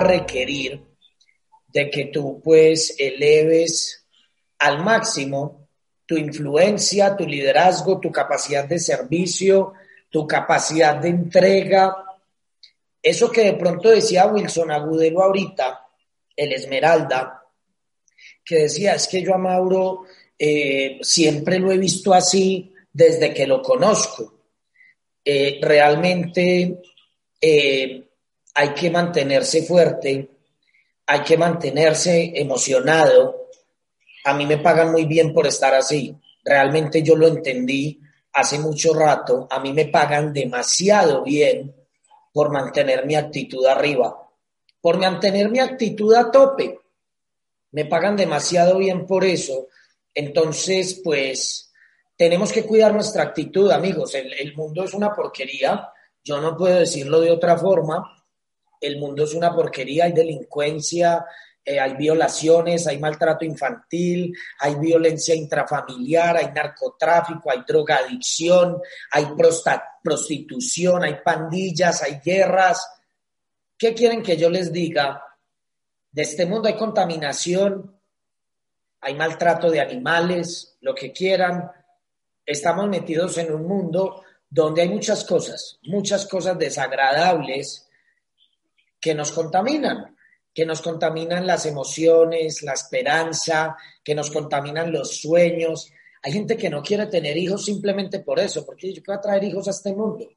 Requerir de que tú pues eleves al máximo tu influencia, tu liderazgo, tu capacidad de servicio, tu capacidad de entrega. Eso que de pronto decía Wilson Agudelo ahorita, el Esmeralda, que decía, es que yo a Mauro eh, siempre lo he visto así desde que lo conozco. Eh, realmente eh, hay que mantenerse fuerte, hay que mantenerse emocionado. A mí me pagan muy bien por estar así. Realmente yo lo entendí hace mucho rato. A mí me pagan demasiado bien por mantener mi actitud arriba, por mantener mi actitud a tope. Me pagan demasiado bien por eso. Entonces, pues, tenemos que cuidar nuestra actitud, amigos. El, el mundo es una porquería. Yo no puedo decirlo de otra forma el mundo es una porquería, hay delincuencia, eh, hay violaciones, hay maltrato infantil, hay violencia intrafamiliar, hay narcotráfico, hay drogadicción, hay prostitución, hay pandillas, hay guerras. ¿Qué quieren que yo les diga? De este mundo hay contaminación, hay maltrato de animales, lo que quieran. Estamos metidos en un mundo donde hay muchas cosas, muchas cosas desagradables que nos contaminan, que nos contaminan las emociones, la esperanza, que nos contaminan los sueños. Hay gente que no quiere tener hijos simplemente por eso, porque yo quiero traer hijos a este mundo.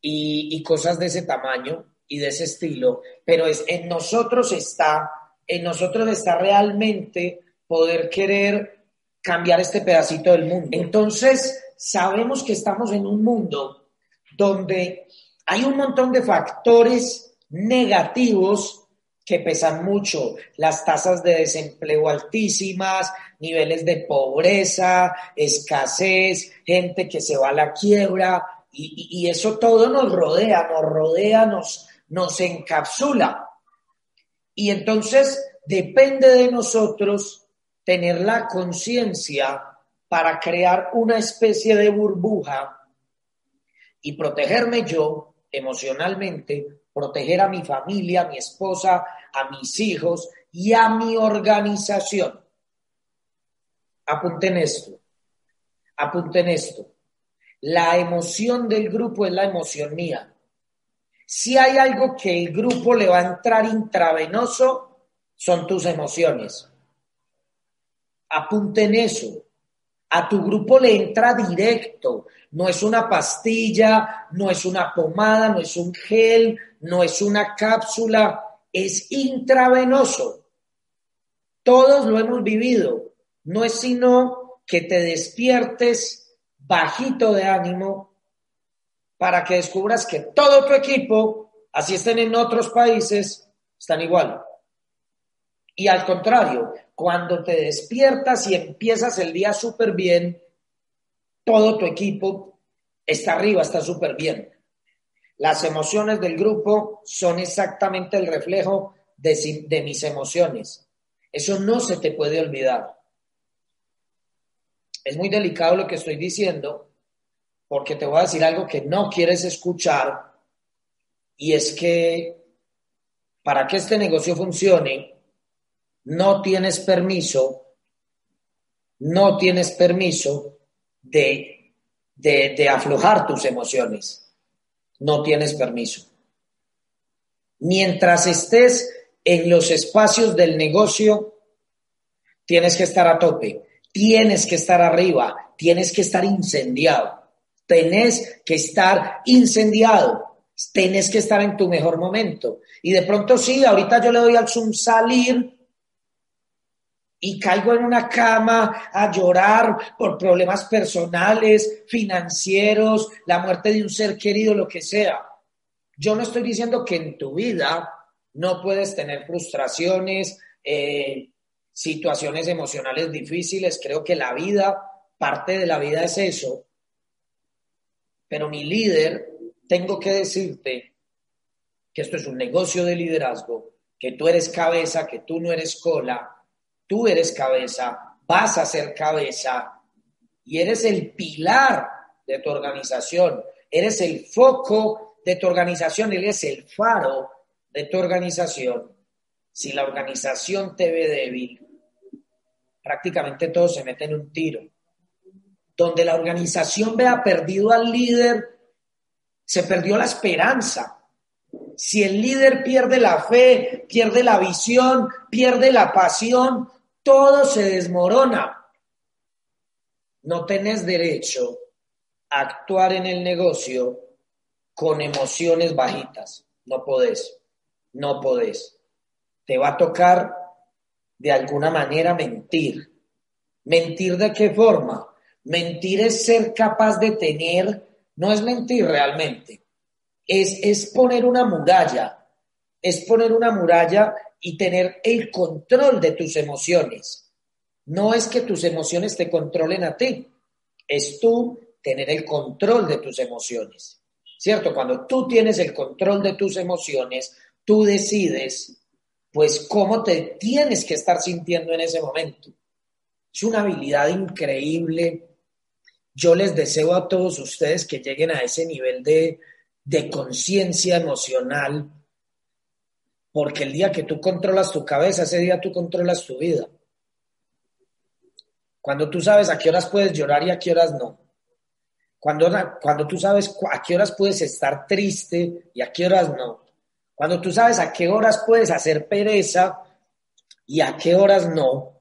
Y, y cosas de ese tamaño y de ese estilo, pero es, en nosotros está, en nosotros está realmente poder querer cambiar este pedacito del mundo. Entonces, sabemos que estamos en un mundo donde hay un montón de factores negativos que pesan mucho, las tasas de desempleo altísimas, niveles de pobreza, escasez, gente que se va a la quiebra, y, eso todo nos rodea, nos rodea, nos, nos encapsula. Y entonces depende de nosotros tener la conciencia para crear una especie de burbuja y protegerme yo emocionalmente proteger a mi familia, a mi esposa, a mis hijos y a mi organización. Apunten esto, apunten esto. La emoción del grupo es la emoción mía. Si hay algo que el grupo le va a entrar intravenoso, son tus emociones. Apunten eso. A tu grupo le entra directo. No es una pastilla, no es una pomada, no es un gel, no es una cápsula, es intravenoso. Todos lo hemos vivido. No es sino que te despiertes bajito de ánimo para que descubras que todo tu equipo, así estén en otros países, están igual. Y al contrario, cuando te despiertas y empiezas el día súper bien, todo tu equipo está arriba, está súper bien. Las emociones del grupo son exactamente el reflejo de, mis emociones. Eso no se te puede olvidar. Es muy delicado lo que estoy diciendo porque te voy a decir algo que no quieres escuchar y es que para que este negocio funcione, no tienes permiso, no tienes permiso de, de aflojar tus emociones no tienes permiso. Mientras estés en los espacios del negocio, tienes que estar a tope, tienes que estar arriba, tienes que estar incendiado, tenés que estar incendiado, tenés que estar en tu mejor momento. Y de pronto sí, ahorita yo le doy al Zoom salir y caigo en una cama a llorar por problemas personales, financieros, la muerte de un ser querido, lo que sea. Yo no estoy diciendo que en tu vida no puedes tener frustraciones, eh, situaciones emocionales difíciles. Creo que la vida, parte de la vida es eso. Pero mi líder, tengo que decirte que esto es un negocio de liderazgo, que tú eres cabeza, que tú no eres cola, tú eres cabeza, vas a ser cabeza y eres el pilar de tu organización, eres el foco de tu organización, eres el faro de tu organización. Si la organización te ve débil, prácticamente todo se mete en un tiro. Donde la organización vea perdido al líder, se perdió la esperanza. Si el líder pierde la fe, pierde la visión, pierde la pasión, todo se desmorona. No tenés derecho a actuar en el negocio con emociones bajitas. No podés, no podés. Te va a tocar de alguna manera mentir. ¿Mentir de qué forma? Mentir es ser capaz de tener, no es mentir realmente, es, es poner una muralla, es poner una muralla y tener el control de tus emociones. No es que tus emociones te controlen a ti, es tú tener el control de tus emociones. ¿Cierto? Cuando tú tienes el control de tus emociones, tú decides, pues, cómo te tienes que estar sintiendo en ese momento. Es una habilidad increíble. Yo les deseo a todos ustedes que lleguen a ese nivel de, de conciencia emocional porque el día que tú controlas tu cabeza, ese día tú controlas tu vida. Cuando tú sabes a qué horas puedes llorar y a qué horas no. Cuando, cuando tú sabes a qué horas puedes estar triste y a qué horas no. Cuando tú sabes a qué horas puedes hacer pereza y a qué horas no.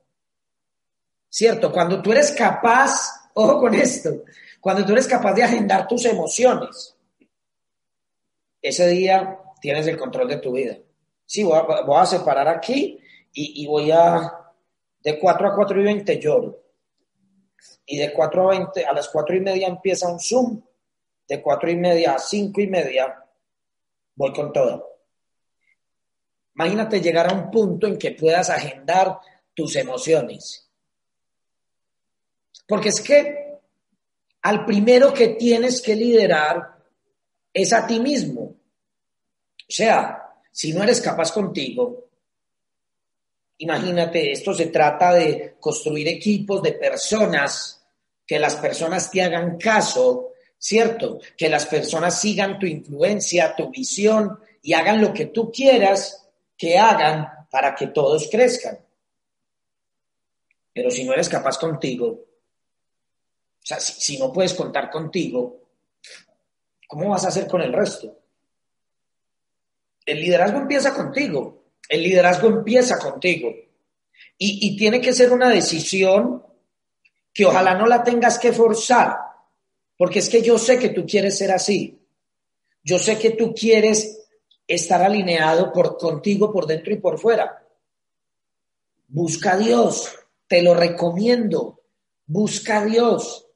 ¿Cierto? Cuando tú eres capaz, ojo con esto, cuando tú eres capaz de agendar tus emociones, ese día tienes el control de tu vida. Sí, voy a, separar aquí y, voy a, de 4 a 4 y 20 lloro. Y de 4 a 20, a las 4 y media empieza un Zoom. De 4 y media a 5 y media voy con todo. Imagínate llegar a un punto en que puedas agendar tus emociones. Porque es que al primero que tienes que liderar es a ti mismo. O sea, si no eres capaz contigo, imagínate, esto se trata de construir equipos de personas, que las personas te hagan caso, ¿cierto? Que las personas sigan tu influencia, tu visión y hagan lo que tú quieras que hagan para que todos crezcan. Pero si no eres capaz contigo, o sea, si, si no puedes contar contigo, ¿cómo vas a hacer con el resto? El liderazgo empieza contigo. El liderazgo empieza contigo. Y, tiene que ser una decisión que ojalá no la tengas que forzar, porque es que yo sé que tú quieres ser así. Yo sé que tú quieres estar alineado por, contigo por dentro y por fuera. Busca a Dios, te lo recomiendo. Busca a Dios.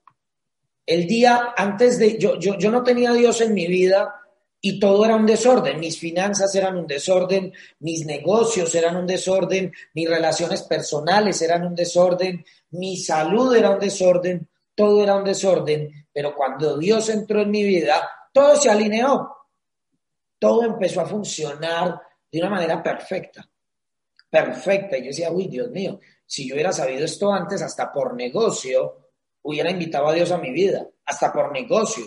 El día antes de, yo, yo, yo no tenía Dios en mi vida y todo era un desorden. Mis finanzas eran un desorden, mis negocios eran un desorden, mis relaciones personales eran un desorden, mi salud era un desorden, todo era un desorden. Pero cuando Dios entró en mi vida, todo se alineó. Todo empezó a funcionar de una manera perfecta. Perfecta. Y yo decía, uy, Dios mío, si yo hubiera sabido esto antes, hasta por negocio, hubiera invitado a Dios a mi vida, hasta por negocio.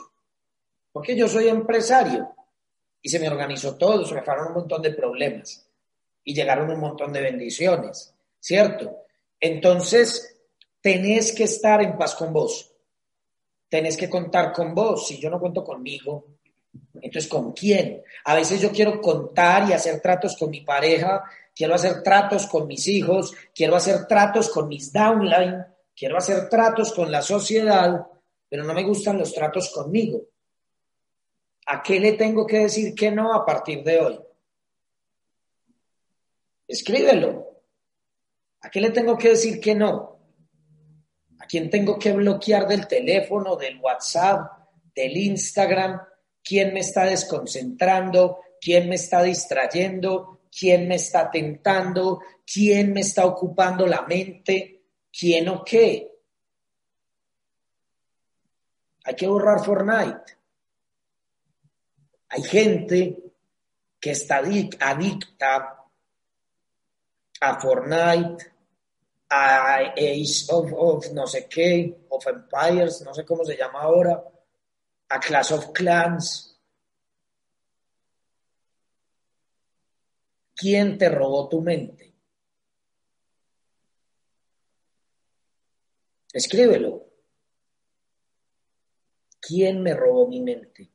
Porque yo soy empresario y se me organizó todo, se me fueron un montón de problemas y llegaron un montón de bendiciones, ¿cierto? Entonces, tenés que estar en paz con vos, tenés que contar con vos, si yo no cuento conmigo, entonces ¿con quién? A veces yo quiero contar y hacer tratos con mi pareja, quiero hacer tratos con mis hijos, quiero hacer tratos con mis downline, quiero hacer tratos con la sociedad, pero no me gustan los tratos conmigo. ¿A qué le tengo que decir que no a partir de hoy? Escríbelo. ¿A qué le tengo que decir que no? ¿A quién tengo que bloquear del teléfono, del WhatsApp, del Instagram? ¿Quién me está desconcentrando? ¿Quién me está distrayendo? ¿Quién me está tentando? ¿Quién me está ocupando la mente? ¿Quién o qué? Hay que borrar Fortnite. Hay gente que está adicta a Fortnite, a Ace of, no sé qué, of Empires, no sé cómo se llama ahora, a Clash of Clans. ¿Quién te robó tu mente? Escríbelo. ¿Quién me robó mi mente?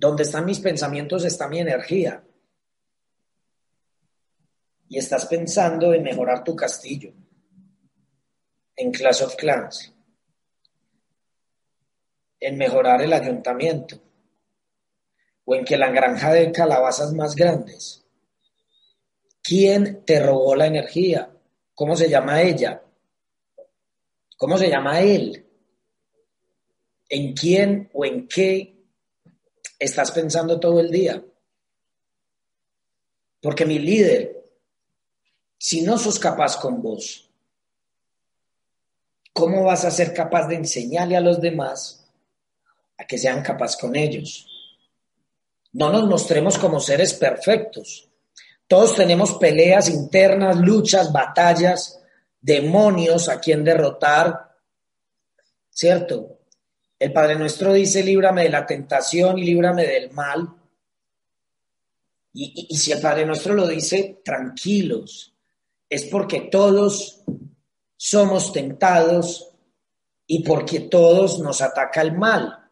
Donde están mis pensamientos está mi energía. Y estás pensando en mejorar tu castillo en Clash of Clans, en mejorar el ayuntamiento o en que la granja de calabazas más grandes. ¿Quién te robó la energía? ¿Cómo se llama ella? ¿Cómo se llama él? ¿En quién o en qué estás pensando todo el día. Porque mi líder, si no sos capaz con vos, ¿cómo vas a ser capaz de enseñarle a los demás a que sean capaz con ellos? No nos mostremos como seres perfectos. Todos tenemos peleas internas, luchas, batallas, demonios a quien derrotar, ¿cierto? El Padre Nuestro dice, líbrame de la tentación y líbrame del mal. Y, si el Padre Nuestro lo dice, tranquilos, es porque todos somos tentados y porque todos nos ataca el mal.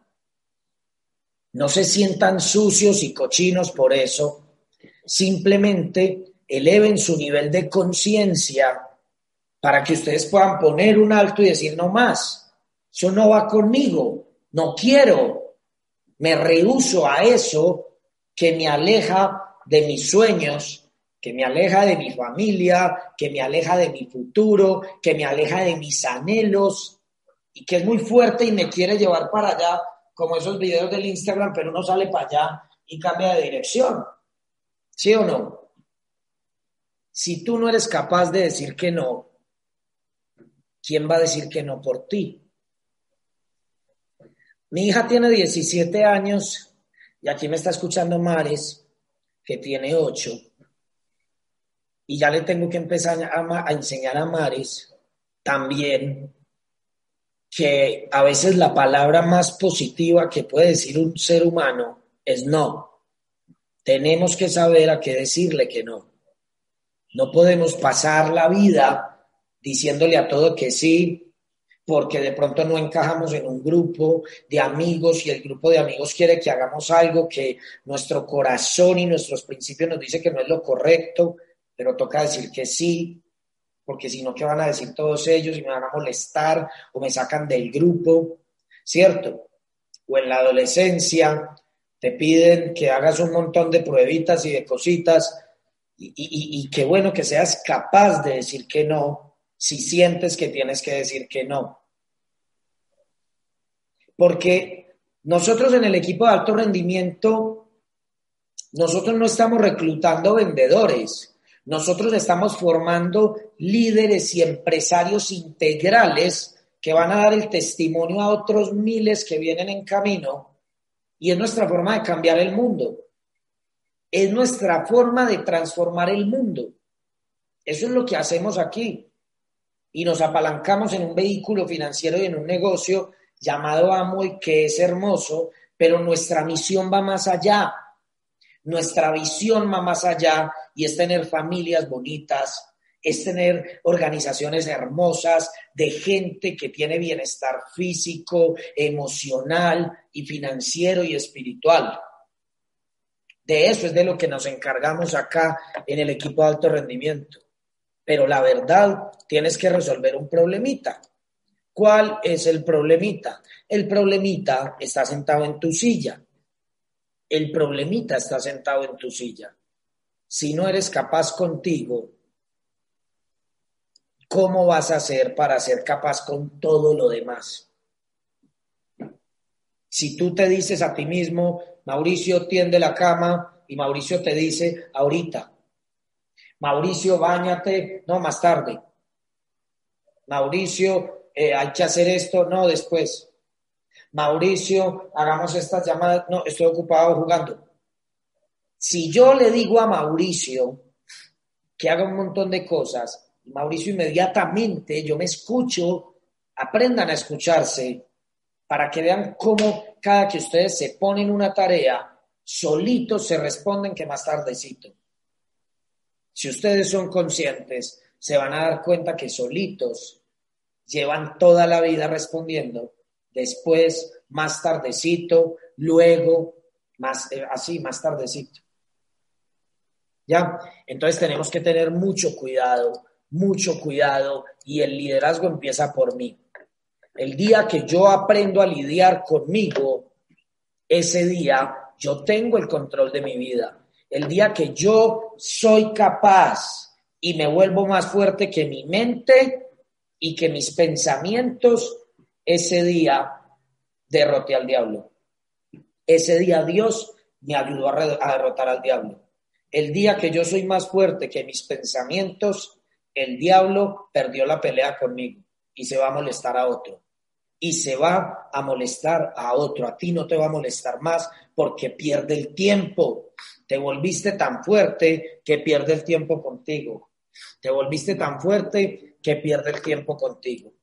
No se sientan sucios y cochinos por eso, simplemente eleven su nivel de conciencia para que ustedes puedan poner un alto y decir no más. Eso no va conmigo, no quiero, me rehuso a eso que me aleja de mis sueños, que me aleja de mi familia, que me aleja de mi futuro, que me aleja de mis anhelos y que es muy fuerte y me quiere llevar para allá, como esos videos del Instagram, pero uno sale para allá y cambia de dirección. ¿Sí o no? Si tú no eres capaz de decir que no, ¿quién va a decir que no por ti? Mi hija tiene 17 años y aquí me está escuchando Mares, que tiene 8. Y ya le tengo que empezar a, a enseñar a Mares también que a veces la palabra más positiva que puede decir un ser humano es no. Tenemos que saber a qué decirle que no. No podemos pasar la vida diciéndole a todo que sí, porque de pronto no encajamos en un grupo de amigos y el grupo de amigos quiere que hagamos algo que nuestro corazón y nuestros principios nos dice que no es lo correcto, pero toca decir que sí, porque si no, ¿qué van a decir todos ellos? Y me van a molestar o me sacan del grupo, ¿cierto? O en la adolescencia te piden que hagas un montón de pruebitas y de cositas y, y qué bueno que seas capaz de decir que no si sientes que tienes que decir que no. Porque nosotros en el equipo de alto rendimiento, nosotros no estamos reclutando vendedores, nosotros estamos formando líderes y empresarios integrales que van a dar el testimonio a otros miles que vienen en camino y es nuestra forma de cambiar el mundo. Es nuestra forma de transformar el mundo. Eso es lo que hacemos aquí. Y nos apalancamos en un vehículo financiero y en un negocio llamado Amway, que es hermoso, pero nuestra misión va más allá. Nuestra visión va más allá y es tener familias bonitas, es tener organizaciones hermosas de gente que tiene bienestar físico, emocional y financiero y espiritual. De eso es de lo que nos encargamos acá en el equipo de alto rendimiento. Pero la verdad, tienes que resolver un problemita. ¿Cuál es el problemita? El problemita está sentado en tu silla. El problemita está sentado en tu silla. Si no eres capaz contigo, ¿cómo vas a hacer para ser capaz con todo lo demás? Si tú te dices a ti mismo, Mauricio tiende la cama y Mauricio te dice, ahorita, Mauricio, bañate, no, más tarde. Mauricio, eh, hay que hacer esto, no, después. Mauricio, hagamos estas llamadas, no, estoy ocupado jugando. Si yo le digo a Mauricio que haga un montón de cosas, Mauricio inmediatamente, yo me escucho, aprendan a escucharse para que vean cómo cada que ustedes se ponen una tarea, solitos se responden que más tardecito. Si ustedes son conscientes, se van a dar cuenta que solitos llevan toda la vida respondiendo, después, más tardecito, luego, más, eh, así, más tardecito. ¿Ya? Entonces tenemos que tener mucho cuidado, mucho cuidado y el liderazgo empieza por mí. El día que yo aprendo a lidiar conmigo, ese día yo tengo el control de mi vida el día que yo soy capaz y me vuelvo más fuerte que mi mente y que mis pensamientos, ese día derroté al diablo. Ese día Dios me ayudó a, derrotar al diablo. El día que yo soy más fuerte que mis pensamientos, el diablo perdió la pelea conmigo y se va a molestar a otro. Y se va a molestar a otro. A ti no te va a molestar más porque pierde el tiempo. Te volviste tan fuerte que pierde el tiempo contigo. Te volviste tan fuerte que pierde el tiempo contigo.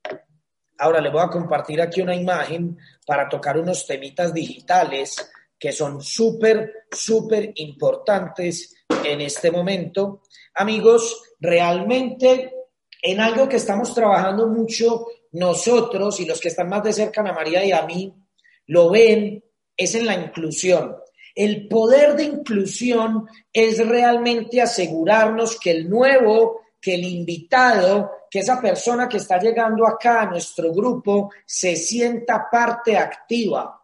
Ahora le voy a compartir aquí una imagen para tocar unos temitas digitales que son súper, súper importantes en este momento. Amigos, realmente en algo que estamos trabajando mucho nosotros y los que están más de cerca a María y a mí, lo ven, es en la inclusión. El poder de inclusión es realmente asegurarnos que el nuevo, que el invitado, que esa persona que está llegando acá a nuestro grupo se sienta parte activa,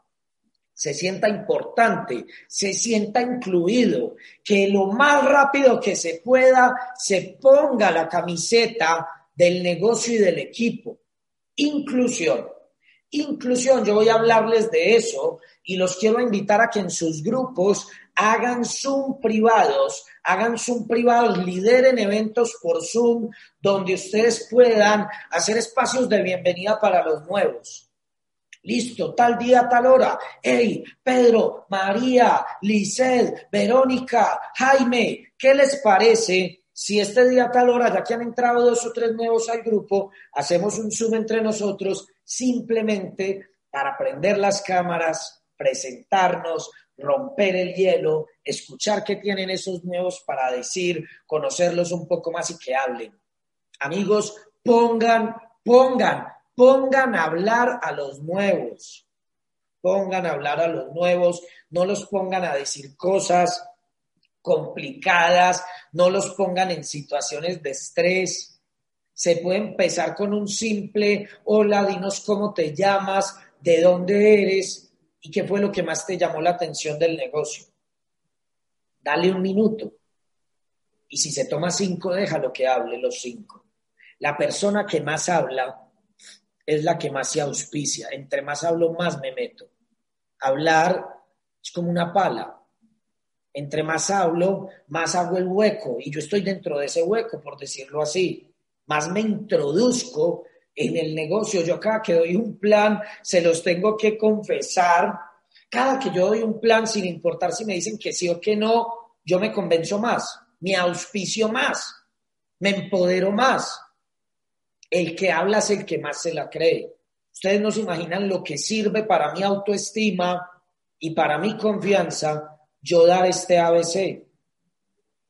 se sienta importante, se sienta incluido, que lo más rápido que se pueda se ponga la camiseta del negocio y del equipo. Inclusión. Inclusión, yo voy a hablarles de eso y los quiero invitar a que en sus grupos hagan Zoom privados, hagan Zoom privados, lideren eventos por Zoom donde ustedes puedan hacer espacios de bienvenida para los nuevos. Listo, tal día, tal hora. Hey, Pedro, María, Lisset, Verónica, Jaime, ¿qué les parece si este día, tal hora, ya que han entrado dos o tres nuevos al grupo, hacemos un Zoom entre nosotros simplemente para prender las cámaras, presentarnos, romper el hielo, escuchar qué tienen esos nuevos para decir, conocerlos un poco más y que hablen. Amigos, pongan, pongan, pongan a hablar a los nuevos. Pongan a hablar a los nuevos, no los pongan a decir cosas complicadas, no los pongan en situaciones de estrés. Se puede empezar con un simple, hola, dinos cómo te llamas, de dónde eres, ¿Y qué fue lo que más te llamó la atención del negocio? Dale un minuto. Y si se toma cinco, déjalo que hable los cinco. La persona que más habla es la que más se auspicia. Entre más hablo, más me meto. Hablar es como una pala. Entre más hablo, más hago el hueco. Y yo estoy dentro de ese hueco, por decirlo así. Más me introduzco en el negocio. Yo cada que doy un plan, se los tengo que confesar. Cada que yo doy un plan, sin importar si me dicen que sí o que no, yo me convenzo más, me auspicio más, me empodero más. El que habla es el que más se la cree. Ustedes no se imaginan lo que sirve para mi autoestima y para mi confianza yo dar este ABC.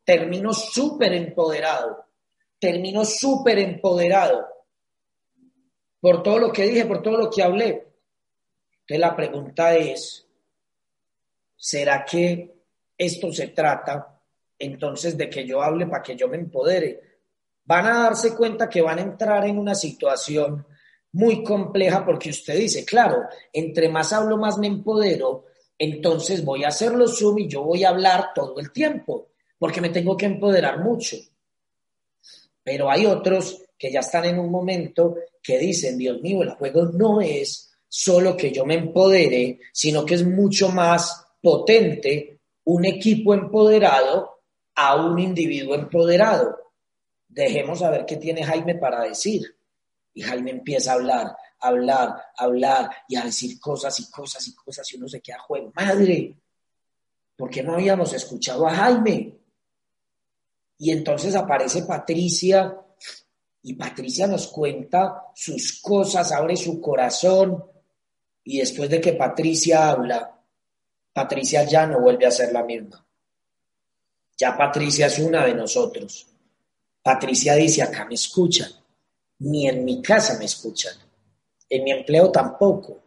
Termino súper empoderado, termino súper empoderado por todo lo que dije, por todo lo que hablé. Entonces la pregunta es, ¿será que esto se trata entonces de que yo hable para que yo me empodere? Van a darse cuenta que van a entrar en una situación muy compleja porque usted dice, claro, entre más hablo, más me empodero, entonces voy a hacerlo Zoom y yo voy a hablar todo el tiempo, porque me tengo que empoderar mucho. Pero hay otros que ya están en un momento que dicen, Dios mío, el juego no es solo que yo me empodere, sino que es mucho más potente un equipo empoderado a un individuo empoderado. Dejemos a ver qué tiene Jaime para decir. Y Jaime empieza a hablar, hablar, hablar y a decir cosas y cosas y cosas y uno se queda, juego, madre, ¿por qué no habíamos escuchado a Jaime? Y entonces aparece Patricia y Patricia nos cuenta sus cosas, abre su corazón y después de que Patricia habla, Patricia ya no vuelve a ser la misma. Ya Patricia es una de nosotros. Patricia dice, acá me escuchan, ni en mi casa me escuchan, en mi empleo tampoco.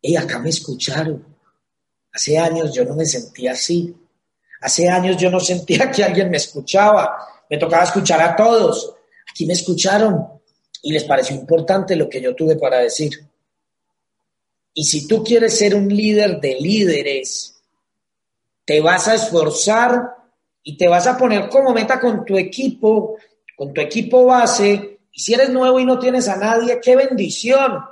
Y acá me escucharon. Hace años yo no me sentía así. Hace años yo no sentía que alguien me escuchaba. Me tocaba escuchar a todos. Aquí me escucharon y les pareció importante lo que yo tuve para decir. Y si tú quieres ser un líder de líderes, te vas a esforzar y te vas a poner como meta con tu equipo, con tu equipo base. Y si eres nuevo y no tienes a nadie, qué bendición.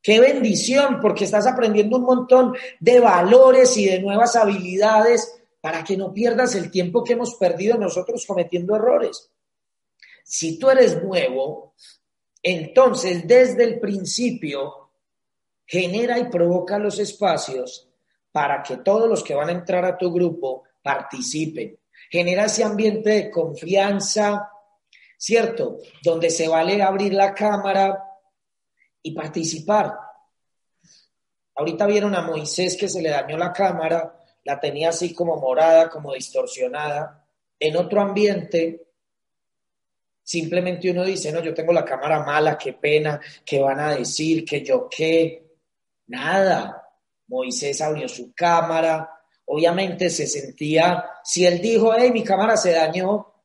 Qué bendición, porque estás aprendiendo un montón de valores y de nuevas habilidades para que no pierdas el tiempo que hemos perdido nosotros cometiendo errores. Si tú eres nuevo, entonces desde el principio genera y provoca los espacios para que todos los que van a entrar a tu grupo participen. Genera ese ambiente de confianza, ¿cierto? Donde se vale abrir la cámara y participar. Ahorita vieron a Moisés que se le dañó la cámara, la tenía así como morada, como distorsionada. En otro ambiente, simplemente uno dice, no, yo tengo la cámara mala, qué pena, qué van a decir, que yo qué. Nada. Moisés abrió su cámara, obviamente se sentía, si él dijo, hey, mi cámara se dañó,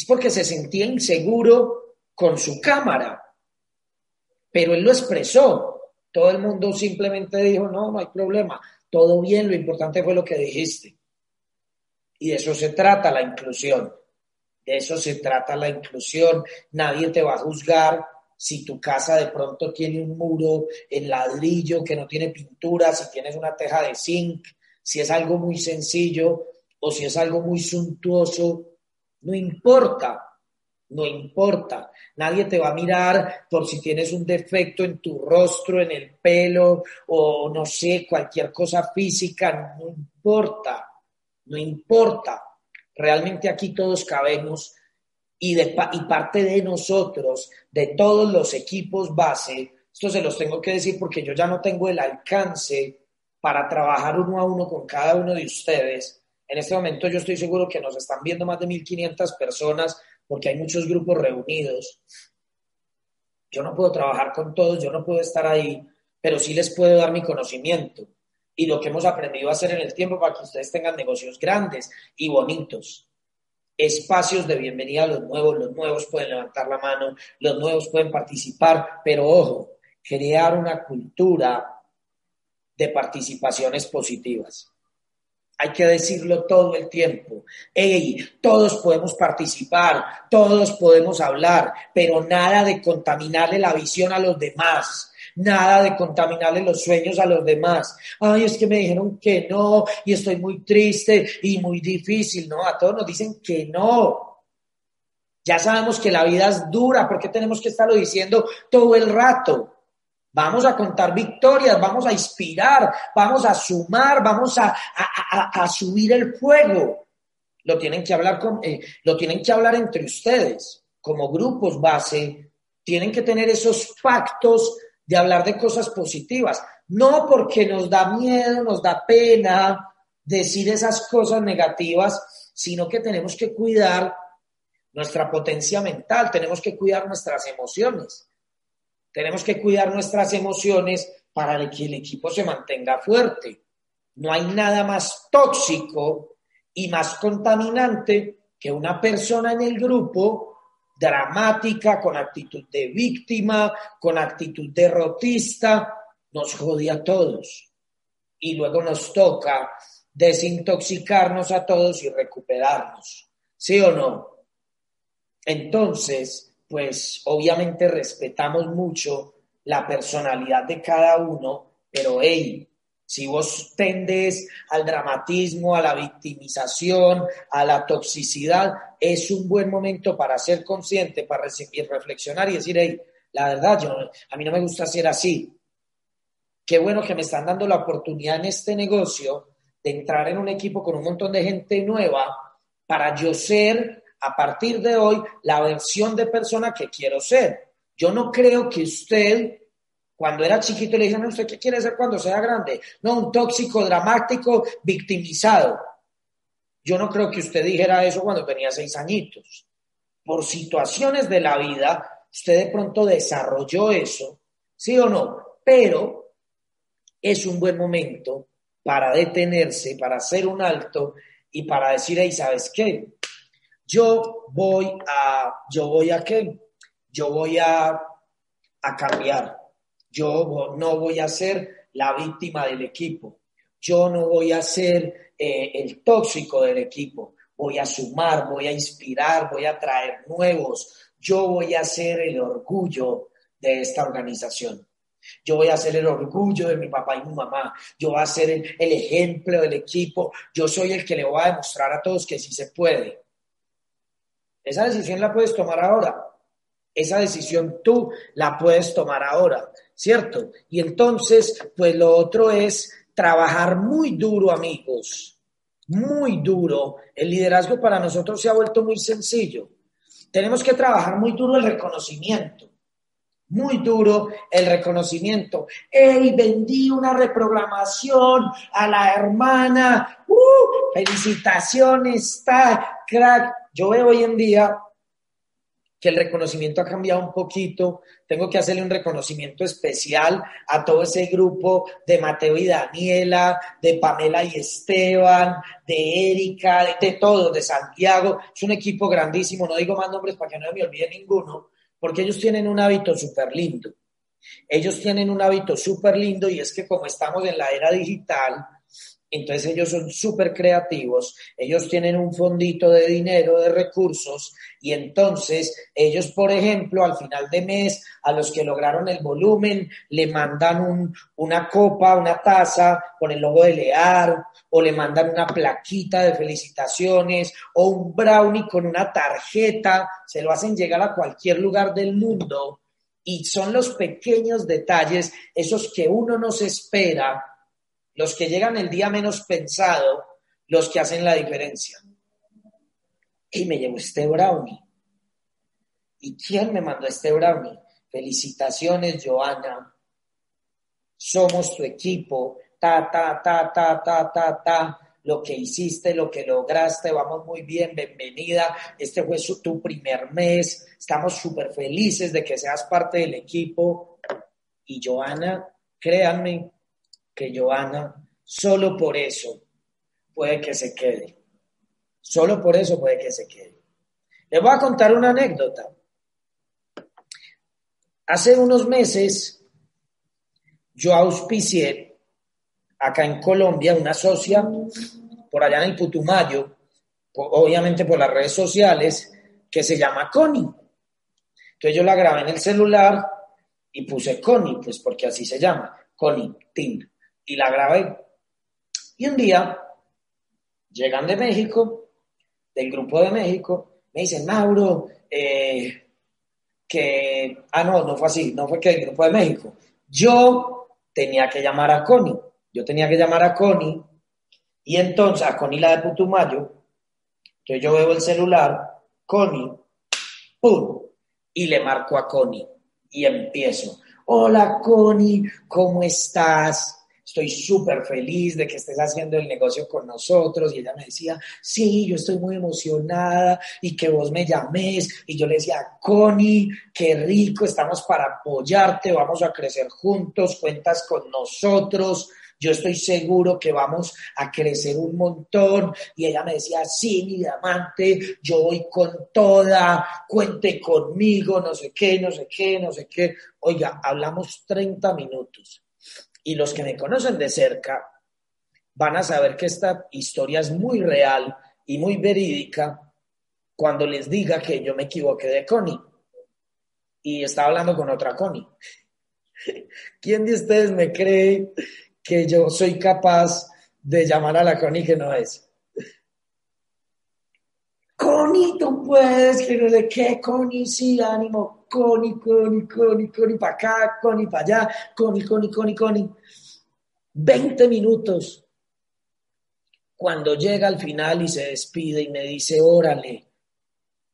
es porque se sentía inseguro con su cámara. Pero él lo expresó. Todo el mundo simplemente dijo, no, no hay problema, todo bien, lo importante fue lo que dijiste. Y de eso se trata la inclusión. De eso se trata la inclusión. Nadie te va a juzgar si tu casa de pronto tiene un muro en ladrillo que no tiene pintura, si tienes una teja de zinc, si es algo muy sencillo o si es algo muy suntuoso, no importa, no importa. Nadie te va a mirar por si tienes un defecto en tu rostro, en el pelo o no sé, cualquier cosa física, no importa, no importa. Realmente aquí todos cabemos y, parte de nosotros, de todos los equipos base, esto se los tengo que decir porque yo ya no tengo el alcance para trabajar uno a uno con cada uno de ustedes. En este momento yo estoy seguro que nos están viendo más de 1.500 personas porque hay muchos grupos reunidos. Yo no puedo trabajar con todos, yo no puedo estar ahí, pero sí les puedo dar mi conocimiento y lo que hemos aprendido a hacer en el tiempo para que ustedes tengan negocios grandes y bonitos espacios de bienvenida a los nuevos, los nuevos pueden levantar la mano, los nuevos pueden participar, pero ojo, crear una cultura de participaciones positivas. Hay que decirlo todo el tiempo. Hey, todos podemos participar, todos podemos hablar, pero nada de contaminarle la visión a los demás nada de contaminarle los sueños a los demás. Ay, es que me dijeron que no y estoy muy triste y muy difícil. No, a todos nos dicen que no. Ya sabemos que la vida es dura, ¿por qué tenemos que estarlo diciendo todo el rato? Vamos a contar victorias, vamos a inspirar, vamos a sumar, vamos a, a, subir el fuego. Lo tienen que hablar con, eh, lo tienen que hablar entre ustedes, como grupos base, tienen que tener esos pactos de hablar de cosas positivas, no porque nos da miedo, nos da pena decir esas cosas negativas, sino que tenemos que cuidar nuestra potencia mental, tenemos que cuidar nuestras emociones, tenemos que cuidar nuestras emociones para que el equipo se mantenga fuerte. No hay nada más tóxico y más contaminante que una persona en el grupo dramática, con actitud de víctima, con actitud derrotista, nos jode a todos. Y luego nos toca desintoxicarnos a todos y recuperarnos. ¿Sí o no? Entonces, pues obviamente respetamos mucho la personalidad de cada uno, pero hey, si vos tendes al dramatismo, a la victimización, a la toxicidad, es un buen momento para ser consciente, para recibir, reflexionar y decir, hey, la verdad, yo, a mí no me gusta ser así. Qué bueno que me están dando la oportunidad en este negocio de entrar en un equipo con un montón de gente nueva para yo ser, a partir de hoy, la versión de persona que quiero ser. Yo no creo que usted, cuando era chiquito, le dijeron, ¿usted qué quiere ser cuando sea grande? No, un tóxico, dramático, victimizado. Yo no creo que usted dijera eso cuando tenía seis añitos. Por situaciones de la vida, usted de pronto desarrolló eso, ¿sí o no? Pero es un buen momento para detenerse, para hacer un alto y para decir, hey, ¿sabes qué? Yo voy a, yo voy a qué? Yo voy a, a cambiar. Yo no voy a ser la víctima del equipo. Yo no voy a ser eh, el tóxico del equipo. Voy a sumar, voy a inspirar, voy a traer nuevos. Yo voy a ser el orgullo de esta organización. Yo voy a ser el orgullo de mi papá y mi mamá. Yo voy a ser el, ejemplo del equipo. Yo soy el que le voy a demostrar a todos que sí se puede. Esa decisión la puedes tomar ahora. Esa decisión tú la puedes tomar ahora, ¿cierto? Y entonces, pues lo otro es trabajar muy duro, amigos. Muy duro. El liderazgo para nosotros se ha vuelto muy sencillo. Tenemos que trabajar muy duro el reconocimiento muy duro el reconocimiento. ¡Ey, vendí una reprogramación a la hermana! ¡Uh! ¡Felicitaciones! ¡Está crack! Yo veo hoy en día que el reconocimiento ha cambiado un poquito. Tengo que hacerle un reconocimiento especial a todo ese grupo de Mateo y Daniela, de Pamela y Esteban, de Erika, de, todos, de Santiago. Es un equipo grandísimo. No digo más nombres para que no me olvide ninguno porque ellos tienen un hábito súper lindo. Ellos tienen un hábito súper lindo y es que como estamos en la era digital, entonces ellos son súper creativos, ellos tienen un fondito de dinero, de recursos, y entonces ellos, por ejemplo, al final de mes, a los que lograron el volumen, le mandan una copa, una taza con el logo de Lear, o le mandan una plaquita de felicitaciones, o un brownie con una tarjeta, se lo hacen llegar a cualquier lugar del mundo. Y son los pequeños detalles, esos que uno no se espera, los que llegan el día menos pensado, los que hacen la diferencia. Y me llevo este brownie. ¿Y quién me mandó este brownie? Felicitaciones, Joana. Somos tu equipo. Ta, ta, ta, ta, ta, ta, ta. Lo que hiciste, lo que lograste, vamos muy bien, bienvenida. Este fue tu primer mes. Estamos súper felices de que seas parte del equipo. Y Joana, créanme, que Joana, solo por eso puede que se quede. Solo por eso puede que se quede. Les voy a contar una anécdota. Hace unos meses yo auspicié acá en Colombia una socia por allá en el Putumayo, obviamente por las redes sociales, que se llama Connie. Entonces yo la grabé en el celular y puse Connie, pues porque así se llama, Connie Tin y la grabé. Y un día llegan de México, del grupo de México, me dicen, Mauro, eh, que, ah, no, no fue así, no fue que del grupo de México. Yo tenía que llamar a Connie, yo tenía que llamar a Connie, y entonces a Connie la de Putumayo, entonces yo veo el celular, Connie, ¡pum! Y le marco a Connie y empiezo. Hola Connie, ¿cómo estás? Estoy súper feliz de que estés haciendo el negocio con nosotros. Y ella me decía, sí, yo estoy muy emocionada y que vos me llames. Y yo le decía, Connie, qué rico, estamos para apoyarte, vamos a crecer juntos, cuentas con nosotros. Yo estoy seguro que vamos a crecer un montón. Y ella me decía, sí, mi diamante, yo voy con toda, cuente conmigo, no sé qué, no sé qué, no sé qué. Oiga, hablamos 30 minutos y los que me conocen de cerca van a saber que esta historia es muy real y muy verídica cuando les diga que yo me equivoqué de Connie. y estaba hablando con otra Connie. ¿Quién de ustedes me cree que yo soy capaz de llamar a la Connie que no es? Connie, tú puedes, que no qué, Connie, sí, ánimo, Connie, Connie, Connie, Connie, para acá, Connie, para allá, Connie, Connie, Connie, Connie. 20 minutos. Cuando llega al final y se despide y me dice, órale,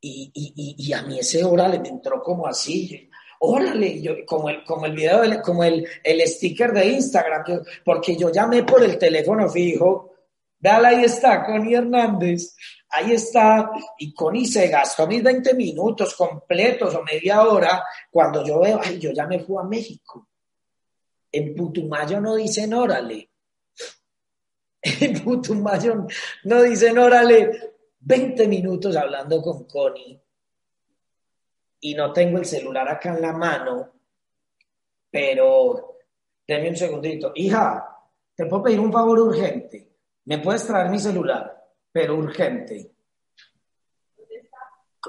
y, y, y, a mí ese órale me entró como así, órale, yo, como, el, como el video, como el, el sticker de Instagram, porque yo llamé por el teléfono fijo, véala, ahí está, Connie Hernández, ahí está, y Connie se gastó mis 20 minutos completos o media hora, cuando yo veo, ay, yo ya me fui a México. En Putumayo no dicen órale. En Putumayo no dicen órale, 20 minutos hablando con Connie y no tengo el celular acá en la mano, pero denme un segundito. Hija, te puedo pedir un favor urgente. ¿Me puedes traer mi celular? Pero urgente.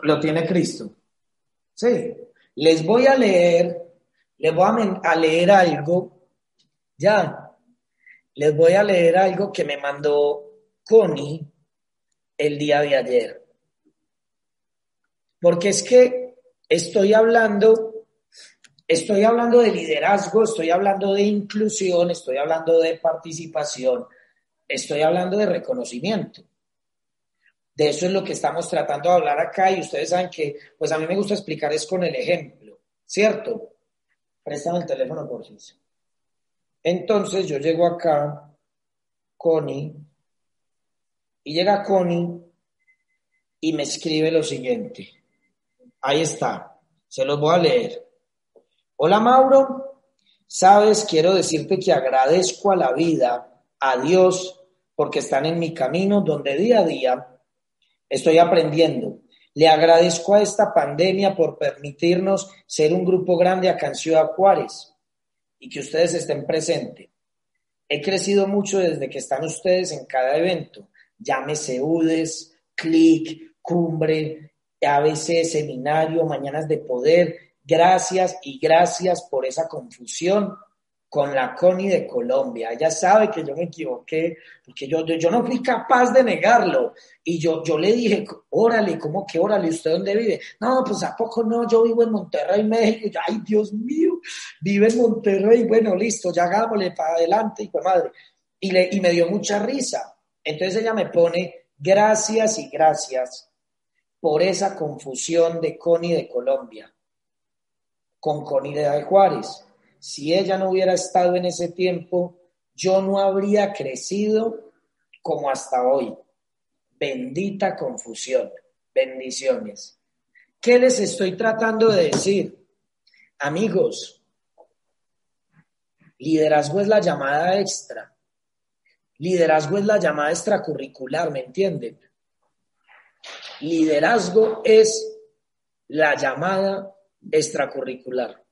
Lo tiene Cristo. Sí. Les voy a leer, les voy a, leer algo. Ya. Les voy a leer algo que me mandó Connie el día de ayer. Porque es que estoy hablando, estoy hablando de liderazgo, estoy hablando de inclusión, estoy hablando de participación, estoy hablando de reconocimiento. De eso es lo que estamos tratando de hablar acá y ustedes saben que, pues a mí me gusta explicar es con el ejemplo, ¿cierto? Préstame el teléfono por si. Entonces yo llego acá, Connie, y llega Connie y me escribe lo siguiente. Ahí está, se los voy a leer. Hola Mauro, sabes, quiero decirte que agradezco a la vida, a Dios, porque están en mi camino donde día a día estoy aprendiendo. Le agradezco a esta pandemia por permitirnos ser un grupo grande acá en Ciudad Juárez y que ustedes estén presentes. He crecido mucho desde que están ustedes en cada evento llámese UDES, CLIC, Cumbre, ABC, Seminario, Mañanas de Poder. Gracias y gracias por esa confusión con la CONI de Colombia. Ella sabe que yo me equivoqué, porque yo, yo, no fui capaz de negarlo. Y yo, yo le dije, órale, ¿cómo que órale? ¿Usted dónde vive? No, pues ¿a poco no? Yo vivo en Monterrey, México. Ay, Dios mío, vive en Monterrey. Bueno, listo, ya hagámosle para adelante, y pues madre. Y, le, y me dio mucha risa, entonces ella me pone gracias y gracias por esa confusión de Connie de Colombia con Connie de Juárez. Si ella no hubiera estado en ese tiempo, yo no habría crecido como hasta hoy. Bendita confusión. Bendiciones. ¿Qué les estoy tratando de decir? Amigos, liderazgo es la llamada extra. Liderazgo es la llamada extracurricular, ¿me entienden? Liderazgo es la llamada extracurricular.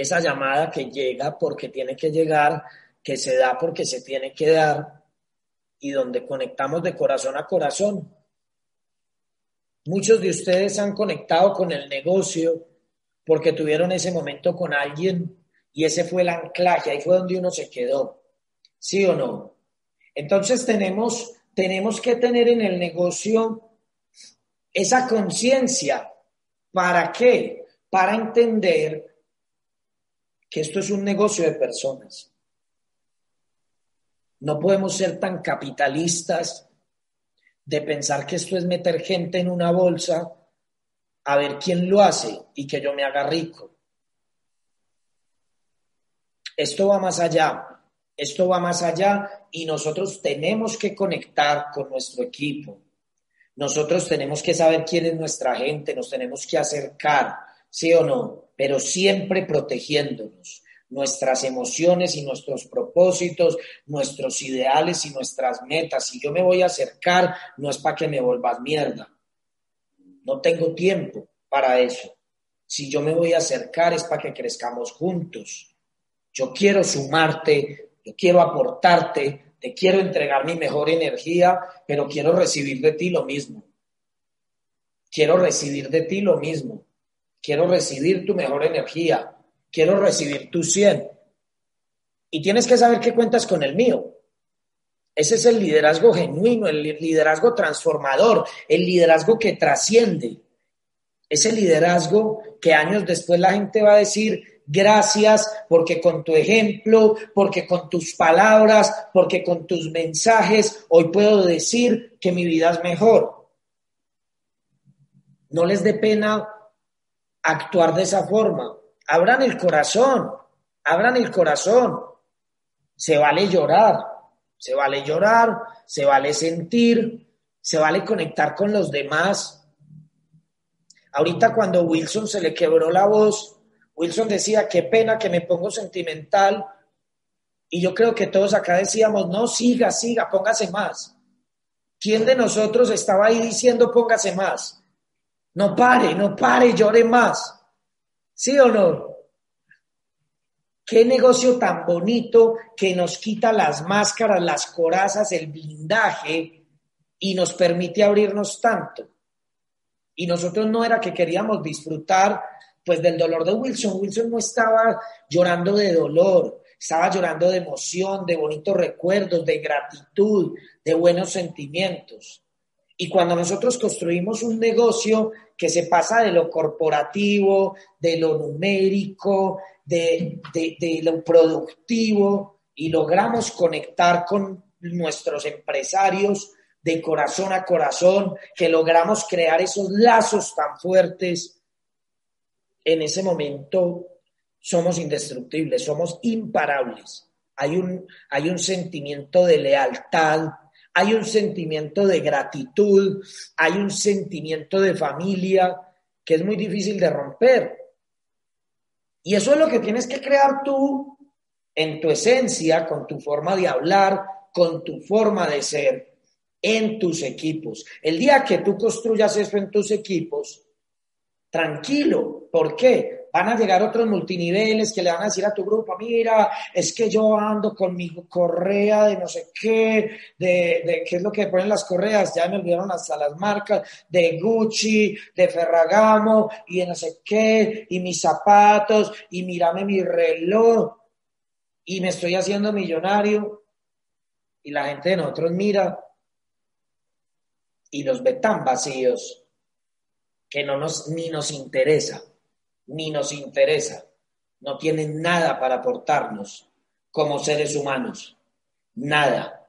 Esa llamada que llega porque tiene que llegar, que se da porque se tiene que dar y donde conectamos de corazón a corazón. Muchos de ustedes han conectado con el negocio porque tuvieron ese momento con alguien y ese fue el anclaje, ahí fue donde uno se quedó. ¿Sí o no? Entonces tenemos, tenemos que tener en el negocio esa conciencia. ¿Para qué? Para entender que esto es un negocio de personas. No podemos ser tan capitalistas de pensar que esto es meter gente en una bolsa a ver quién lo hace y que yo me haga rico. Esto va más allá. Esto va más allá y nosotros tenemos que conectar con nuestro equipo. Nosotros tenemos que saber quién es nuestra gente, nos tenemos que acercar, sí o no, pero siempre protegiéndonos nuestras emociones y nuestros propósitos, nuestros ideales y nuestras metas. Si yo me voy a acercar, no es para que me vuelvas mierda. No tengo tiempo para eso. Si yo me voy a acercar es para que crezcamos juntos. Yo quiero sumarte yo quiero aportarte, te quiero entregar mi mejor energía, pero quiero recibir de ti lo mismo. Quiero recibir de ti lo mismo. Quiero recibir tu mejor energía, quiero recibir tu 100. Y tienes que saber que cuentas con el mío. Ese es el liderazgo genuino, el liderazgo transformador, el liderazgo que trasciende. Ese liderazgo que años después la gente va a decir, gracias porque con tu ejemplo, porque con tus palabras, porque con tus mensajes, hoy puedo decir que mi vida es mejor. No les dé pena actuar de esa forma. Abran el corazón, abran el corazón. Se vale llorar, se vale llorar, se vale sentir, se vale conectar con los demás. Ahorita cuando Wilson se le quebró la voz, Wilson decía, qué pena que me pongo sentimental. Y yo creo que todos acá decíamos, no, siga, siga, póngase más. ¿Quién de nosotros estaba ahí diciendo, póngase más? No pare, no pare, llore más. ¿Sí o no? Qué negocio tan bonito que nos quita las máscaras, las corazas, el blindaje y nos permite abrirnos tanto. Y nosotros no era que queríamos disfrutar pues del dolor de Wilson. Wilson no estaba llorando de dolor, estaba llorando de emoción, de bonitos recuerdos, de gratitud, de buenos sentimientos. Y cuando nosotros construimos un negocio que se pasa de lo corporativo, de lo numérico, de, de, lo productivo, y logramos conectar con nuestros empresarios de corazón a corazón, que logramos crear esos lazos tan fuertes, en ese momento somos indestructibles, somos imparables. Hay un, hay un sentimiento de lealtad, hay un sentimiento de gratitud, hay un sentimiento de familia que es muy difícil de romper. Y eso es lo que tienes que crear tú en tu esencia, con tu forma de hablar, con tu forma de ser, en tus equipos. El día que tú construyas eso en tus equipos, tranquilo. ¿Por qué? Van a llegar otros multiniveles que le van a decir a tu grupo, mira, es que yo ando con mi correa de no sé qué, de, qué es lo que ponen las correas, ya me olvidaron hasta las marcas, de Gucci, de Ferragamo y de no sé qué, y mis zapatos, y mírame mi reloj, y me estoy haciendo millonario, y la gente de nosotros mira y los ve tan vacíos que no nos, ni nos interesa ni nos interesa. No tienen nada para aportarnos como seres humanos. Nada.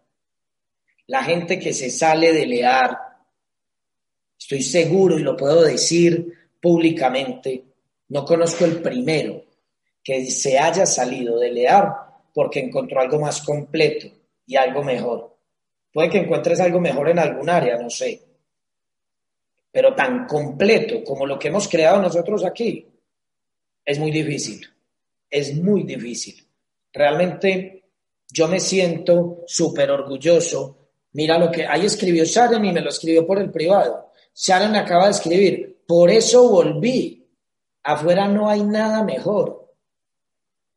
La gente que se sale de lear, estoy seguro y lo puedo decir públicamente, no conozco el primero que se haya salido de lear porque encontró algo más completo y algo mejor. Puede que encuentres algo mejor en algún área, no sé. Pero tan completo como lo que hemos creado nosotros aquí, es muy difícil, es muy difícil. Realmente yo me siento súper orgulloso. Mira lo que ahí escribió Sharon y me lo escribió por el privado. Sharon acaba de escribir, por eso volví. Afuera no hay nada mejor.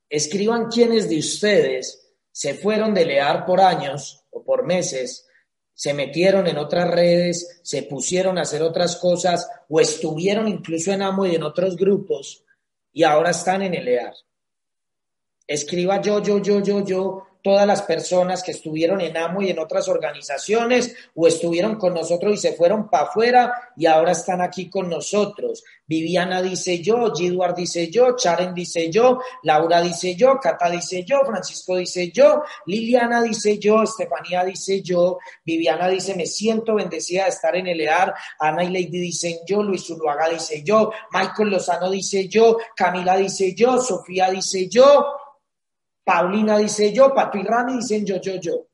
Escriban quienes de ustedes se fueron de lear por años o por meses, se metieron en otras redes, se pusieron a hacer otras cosas o estuvieron incluso en Amo y en otros grupos y ahora están en el EAR. Escriba yo, yo, yo, yo, yo, todas las personas que estuvieron en AMO y en otras organizaciones o estuvieron con nosotros y se fueron para afuera y ahora están aquí con nosotros. Viviana dice yo, Gidward dice yo, Charen dice yo, Laura dice yo, Cata dice yo, Francisco dice yo, Liliana dice yo, Estefanía dice yo, Viviana dice me siento bendecida de estar en el EAR, Ana y Lady dicen yo, Luis Uluaga dice yo, Michael Lozano dice yo, Camila dice yo, Sofía dice yo, Paulina dice yo, Papi Rami dicen yo, yo, yo.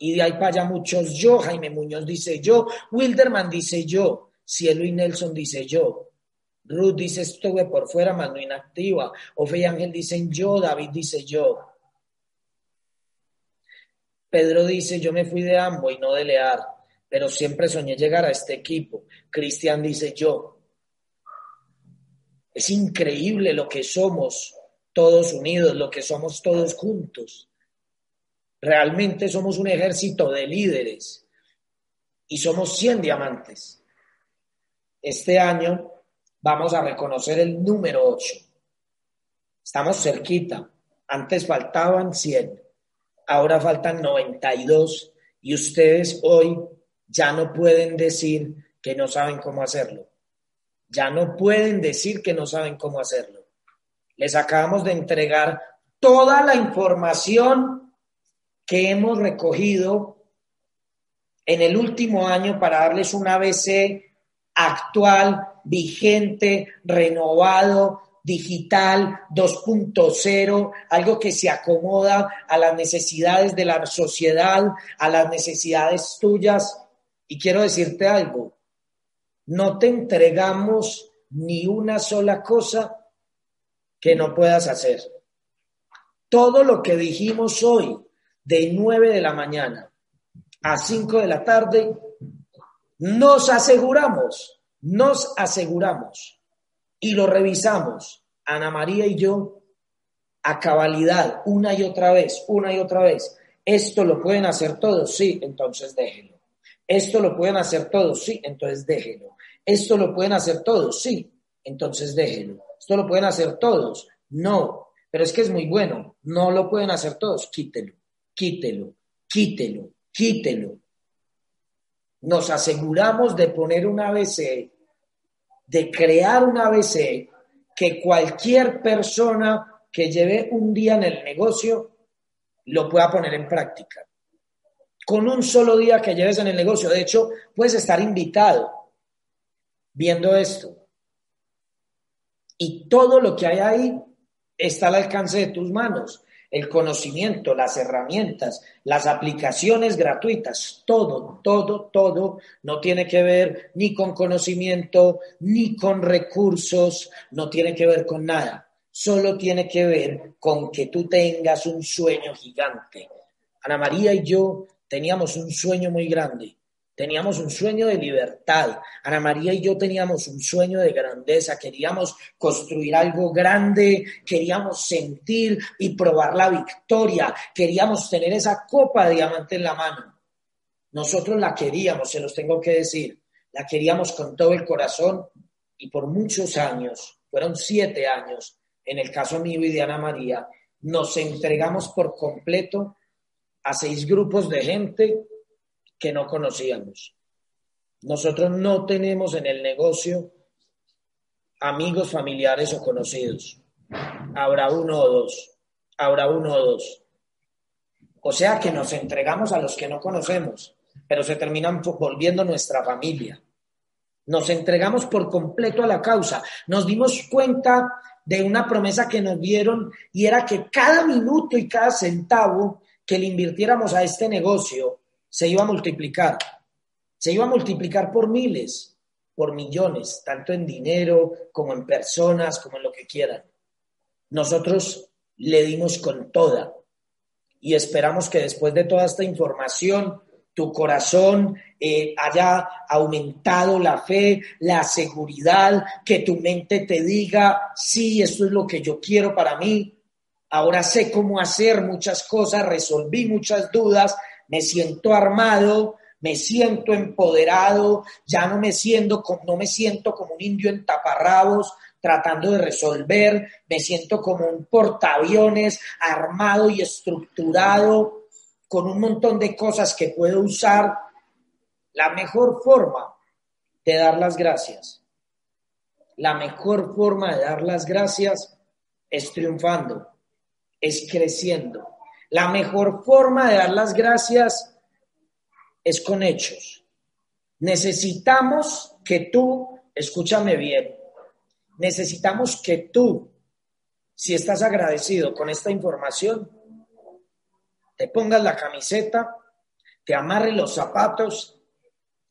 Y de ahí para allá muchos yo, Jaime Muñoz dice yo, Wilderman dice yo, Cielo y Nelson dice yo. Ruth dice estuve por fuera, mano inactiva. Ofe y Ángel dicen yo, David dice yo. Pedro dice yo me fui de Ambo y no de Lear, pero siempre soñé llegar a este equipo. Cristian dice yo. Es increíble lo que somos todos unidos, lo que somos todos juntos. Realmente somos un ejército de líderes y somos 100 diamantes. Este año vamos a reconocer el número 8. Estamos cerquita. Antes faltaban 100, ahora faltan 92 y ustedes hoy ya no pueden decir que no saben cómo hacerlo. Ya no pueden decir que no saben cómo hacerlo. Les acabamos de entregar toda la información que hemos recogido en el último año para darles un ABC actual, vigente, renovado, digital 2.0, algo que se acomoda a las necesidades de la sociedad, a las necesidades tuyas. Y quiero decirte algo, no te entregamos ni una sola cosa que no puedas hacer. Todo lo que dijimos hoy, de 9 de la mañana a 5 de la tarde, nos aseguramos, nos aseguramos y lo revisamos, Ana María y yo, a cabalidad, una y otra vez, una y otra vez. ¿Esto lo pueden hacer todos? Sí, entonces déjenlo. ¿Esto lo pueden hacer todos? Sí, entonces déjenlo. ¿Esto lo pueden hacer todos? Sí, entonces déjenlo. ¿Esto lo pueden hacer todos? No, pero es que es muy bueno. No lo pueden hacer todos. Quítelo, quítelo, quítelo, quítelo. Nos aseguramos de poner un ABC, de crear un ABC que cualquier persona que lleve un día en el negocio lo pueda poner en práctica. Con un solo día que lleves en el negocio, de hecho, puedes estar invitado viendo esto. Y todo lo que hay ahí está al alcance de tus manos el conocimiento, las herramientas, las aplicaciones gratuitas, todo, todo, todo no tiene que ver ni con conocimiento, ni con recursos, no tiene que ver con nada. Solo tiene que ver con que tú tengas un sueño gigante. Ana María y yo teníamos un sueño muy grande Teníamos un sueño de libertad. Ana María y yo teníamos un sueño de grandeza. Queríamos construir algo grande. Queríamos sentir y probar la victoria. Queríamos tener esa copa de diamante en la mano. Nosotros la queríamos, se los tengo que decir. La queríamos con todo el corazón y por muchos años, fueron siete años, en el caso mío y de Ana María, nos entregamos por completo a seis grupos de gente que no conocíamos. Nosotros no tenemos en el negocio amigos, familiares o conocidos. Habrá uno o dos. Habrá uno o dos. O sea que nos entregamos a los que no conocemos, pero se terminan volviendo nuestra familia. Nos entregamos por completo a la causa. Nos dimos cuenta de una promesa que nos dieron y era que cada minuto y cada centavo que le invirtiéramos a este negocio se iba a multiplicar. Se iba a multiplicar por miles, por millones, tanto en dinero como en personas, como en lo que quieran. Nosotros le dimos con toda y esperamos que después de toda esta información tu corazón eh, haya aumentado la fe, la seguridad, que tu mente te diga, sí, esto es lo que yo quiero para mí. Ahora sé cómo hacer muchas cosas, resolví muchas dudas, me siento armado, me siento empoderado, ya no me siento, como un indio en taparrabos tratando de resolver, me siento como un portaaviones armado y estructurado con un montón de cosas que puedo usar. La mejor forma de dar las gracias, la mejor forma de dar las gracias es triunfando, es creciendo la mejor forma de dar las gracias es con hechos. Necesitamos que tú, escúchame bien, necesitamos que tú, si estás agradecido con esta información, te pongas la camiseta, te amarres los zapatos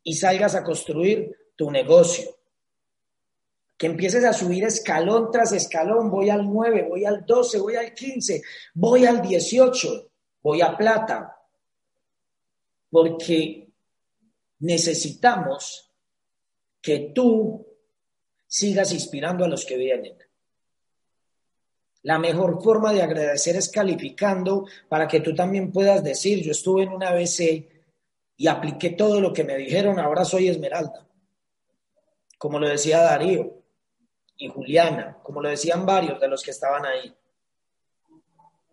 y salgas a construir tu negocio que empieces a subir escalón tras escalón, voy al 9, voy al 12, voy al 15, voy al 18, voy a plata, porque necesitamos que tú sigas inspirando a los que vienen. La mejor forma de agradecer es calificando para que tú también puedas decir, yo estuve en una ABC y apliqué todo lo que me dijeron, ahora soy Esmeralda. Como lo decía Darío, y Juliana, como lo decían varios de los que estaban ahí.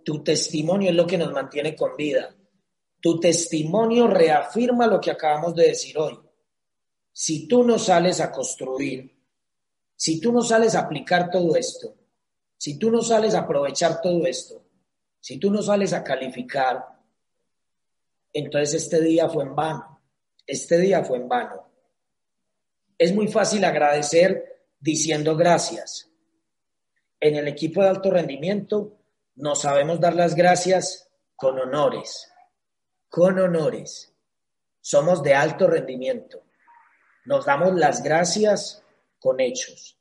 Tu testimonio es lo que nos mantiene con vida. Tu testimonio reafirma lo que acabamos de decir hoy. Si tú no sales a construir, si tú no sales a aplicar todo esto, si tú no sales a aprovechar todo esto, si tú no sales a calificar, entonces este día fue en vano. Este día fue en vano. Es muy fácil agradecer diciendo gracias. En el equipo de alto rendimiento nos sabemos dar las gracias con honores, con honores. Somos de alto rendimiento. Nos damos las gracias con hechos.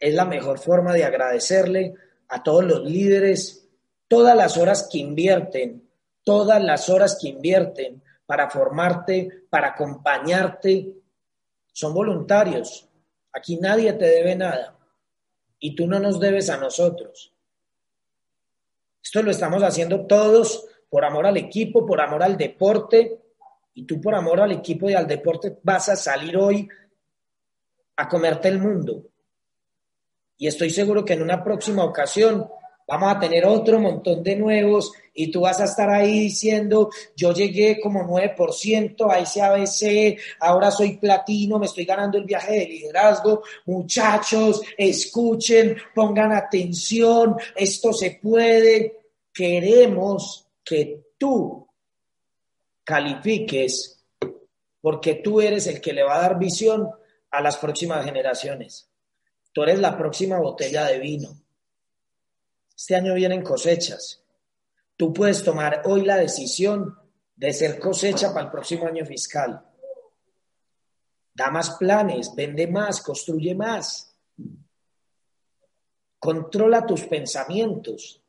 Es la mejor forma de agradecerle a todos los líderes todas las horas que invierten, todas las horas que invierten para formarte, para acompañarte, son voluntarios. Aquí nadie te debe nada y tú no nos debes a nosotros. Esto lo estamos haciendo todos por amor al equipo, por amor al deporte y tú por amor al equipo y al deporte vas a salir hoy a comerte el mundo. Y estoy seguro que en una próxima ocasión vamos a tener otro montón de nuevos y tú vas a estar ahí diciendo, yo llegué como 9% a ese ABC, ahora soy platino, me estoy ganando el viaje de liderazgo. Muchachos, escuchen, pongan atención, esto se puede. Queremos que tú califiques porque tú eres el que le va a dar visión a las próximas generaciones. Tú eres la próxima botella de vino. Este año vienen cosechas. Tú puedes tomar hoy la decisión de ser cosecha para el próximo año fiscal. Da más planes, vende más, construye más. Controla tus pensamientos.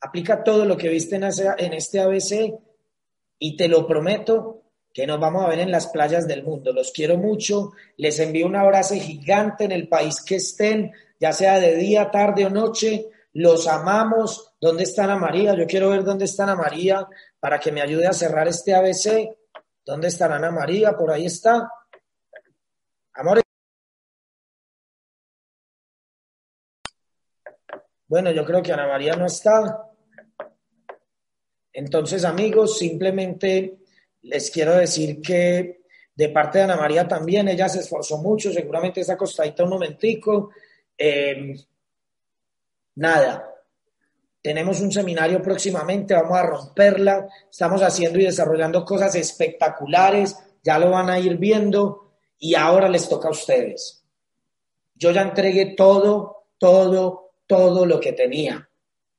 Aplica todo lo que viste en este ABC y te lo prometo que nos vamos a ver en las playas del mundo. Los quiero mucho, les envío un abrazo gigante en el país que estén, ya sea de día, tarde o noche. Los amamos. ¿Dónde está Ana María? Yo quiero ver dónde está Ana María para que me ayude a cerrar este ABC. ¿Dónde está Ana María? Por ahí está. Amores. Bueno, yo creo que Ana María no está. Entonces, amigos, simplemente les quiero decir que de parte de Ana María también, ella se esforzó mucho, seguramente está acostadita un momentico. Em, nada, tenemos un seminario próximamente, vamos a romperla, estamos haciendo y desarrollando cosas espectaculares, ya lo van a ir viendo y ahora les toca a ustedes. Yo ya entregué todo, todo, todo lo que tenía.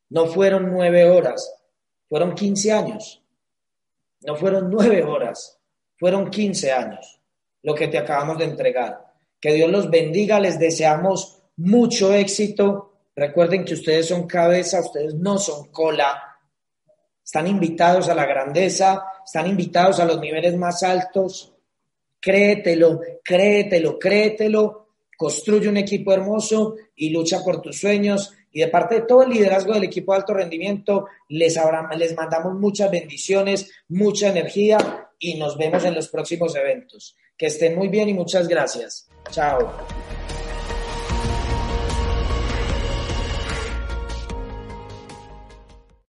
No fueron nueve horas, fueron quince años. No fueron nueve horas, fueron quince años lo que te acabamos de entregar. Que Dios los bendiga, les deseamos mucho éxito. Recuerden que ustedes son cabeza, ustedes no son cola. Están invitados a la grandeza, están invitados a los niveles más altos. Créetelo, créetelo, créetelo. Construye un equipo hermoso y lucha por tus sueños. Y de parte de todo el liderazgo del equipo de alto rendimiento, les, les mandamos muchas bendiciones, mucha energía y nos vemos en los próximos eventos. Que estén muy bien y muchas gracias. Chao.